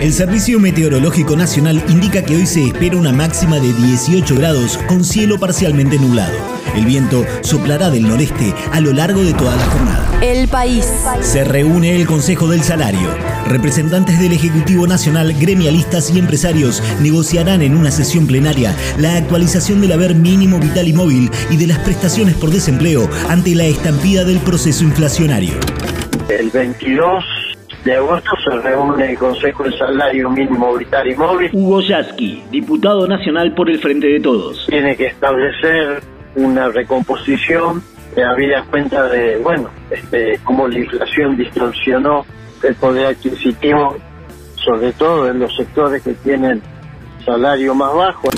El Servicio Meteorológico Nacional indica que hoy se espera una máxima de 18 grados con cielo parcialmente nublado. El viento soplará del noreste a lo largo de toda la jornada. El país. Se reúne el Consejo del Salario. Representantes del Ejecutivo Nacional, gremialistas y empresarios negociarán en una sesión plenaria la actualización del haber mínimo vital y móvil y de las prestaciones por desempleo ante la estampida del proceso inflacionario. El 22 de agosto se reúne el Consejo del Salario Mínimo Vital y Móvil. Hugo Yasky, diputado nacional por el Frente de Todos. Tiene que establecer una recomposición de habida cuenta de, bueno, este, cómo la inflación distorsionó el poder adquisitivo, sobre todo en los sectores que tienen salario más bajo.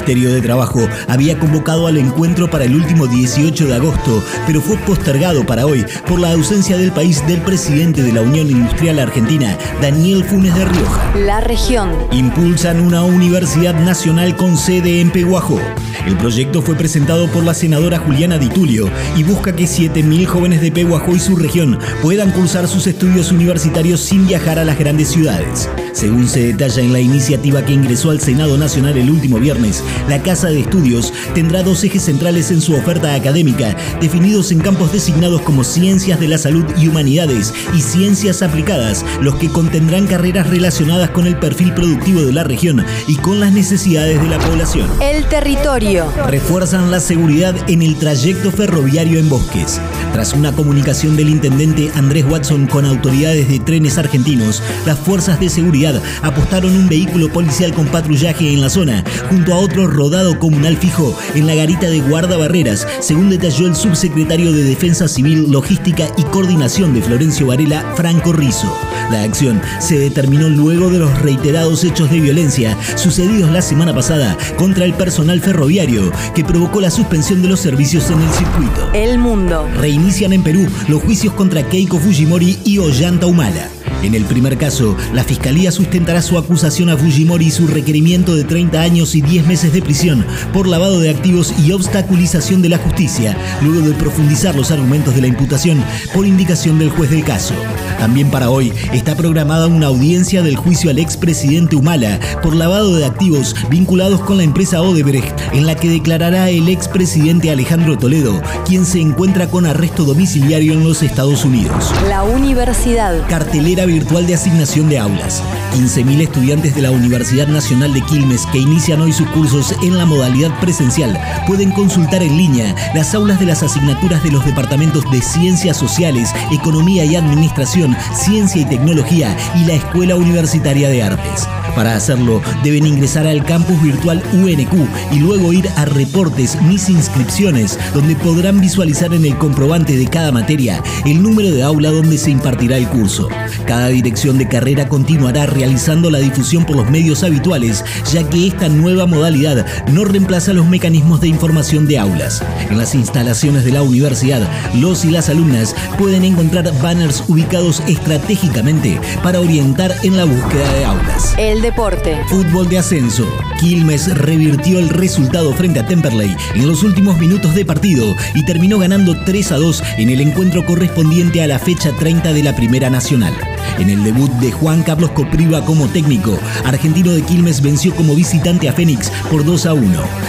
El Ministerio de Trabajo había convocado al encuentro para el último 18 de agosto, pero fue postergado para hoy por la ausencia del país del presidente de la Unión Industrial Argentina, Daniel Funes de Rioja. La región. Impulsan una universidad nacional con sede en Peguajó. El proyecto fue presentado por la senadora Juliana Di Tulio y busca que 7.000 jóvenes de Peguajó y su región puedan cursar sus estudios universitarios sin viajar a las grandes ciudades. Según se detalla en la iniciativa que ingresó al Senado Nacional el último viernes, la Casa de Estudios tendrá dos ejes centrales en su oferta académica, definidos en campos designados como Ciencias de la Salud y Humanidades y Ciencias Aplicadas, los que contendrán carreras relacionadas con el perfil productivo de la región y con las necesidades de la población. El territorio. Refuerzan la seguridad en el trayecto ferroviario en Bosques. Tras una comunicación del intendente Andrés Watson con autoridades de trenes argentinos, las fuerzas de seguridad apostaron un vehículo policial con patrullaje en la zona, junto a otro rodado comunal fijo en la garita de guardabarreras, según detalló el subsecretario de Defensa Civil, Logística y Coordinación de Florencio Varela, Franco Rizo. La acción se determinó luego de los reiterados hechos de violencia sucedidos la semana pasada contra el personal ferroviario, que provocó la suspensión de los servicios en el circuito. El mundo. Reinician en Perú los juicios contra Keiko Fujimori y Ollanta Humala. En el primer caso, la Fiscalía sustentará su acusación a Fujimori y su requerimiento de 30 años y 10 meses de prisión por lavado de activos y obstaculización de la justicia, luego de profundizar los argumentos de la imputación por indicación del juez del caso. También para hoy está programada una audiencia del juicio al expresidente Humala por lavado de activos vinculados con la empresa Odebrecht, en la que declarará el expresidente Alejandro Toledo, quien se encuentra con arresto domiciliario en los Estados Unidos. La universidad. Cartelera virtual de asignación de aulas. 15.000 estudiantes de la Universidad Nacional de Quilmes que inician hoy sus cursos en la modalidad presencial pueden consultar en línea las aulas de las asignaturas de los departamentos de Ciencias Sociales, Economía y Administración, Ciencia y Tecnología y la Escuela Universitaria de Artes. Para hacerlo, deben ingresar al campus virtual UNQ y luego ir a reportes mis inscripciones, donde podrán visualizar en el comprobante de cada materia el número de aula donde se impartirá el curso. Cada dirección de carrera continuará realizando la difusión por los medios habituales, ya que esta nueva modalidad no reemplaza los mecanismos de información de aulas. En las instalaciones de la universidad, los y las alumnas pueden encontrar banners ubicados estratégicamente para orientar en la búsqueda de aulas. Deporte. Fútbol de ascenso. Quilmes revirtió el resultado frente a Temperley en los últimos minutos de partido y terminó ganando 3 a 2 en el encuentro correspondiente a la fecha 30 de la Primera Nacional. En el debut de Juan Carlos Copriva como técnico, Argentino de Quilmes venció como visitante a Fénix por 2 a 1.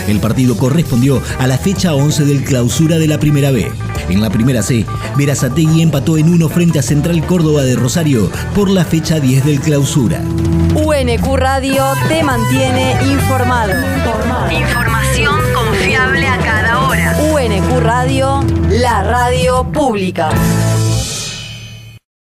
El partido correspondió a la fecha 11 del clausura de la Primera B. En la Primera C, Verazategui empató en 1 frente a Central Córdoba de Rosario por la fecha 10 del clausura. UNQ Radio te mantiene informado. Información confiable a cada hora. UNQ Radio, la radio pública.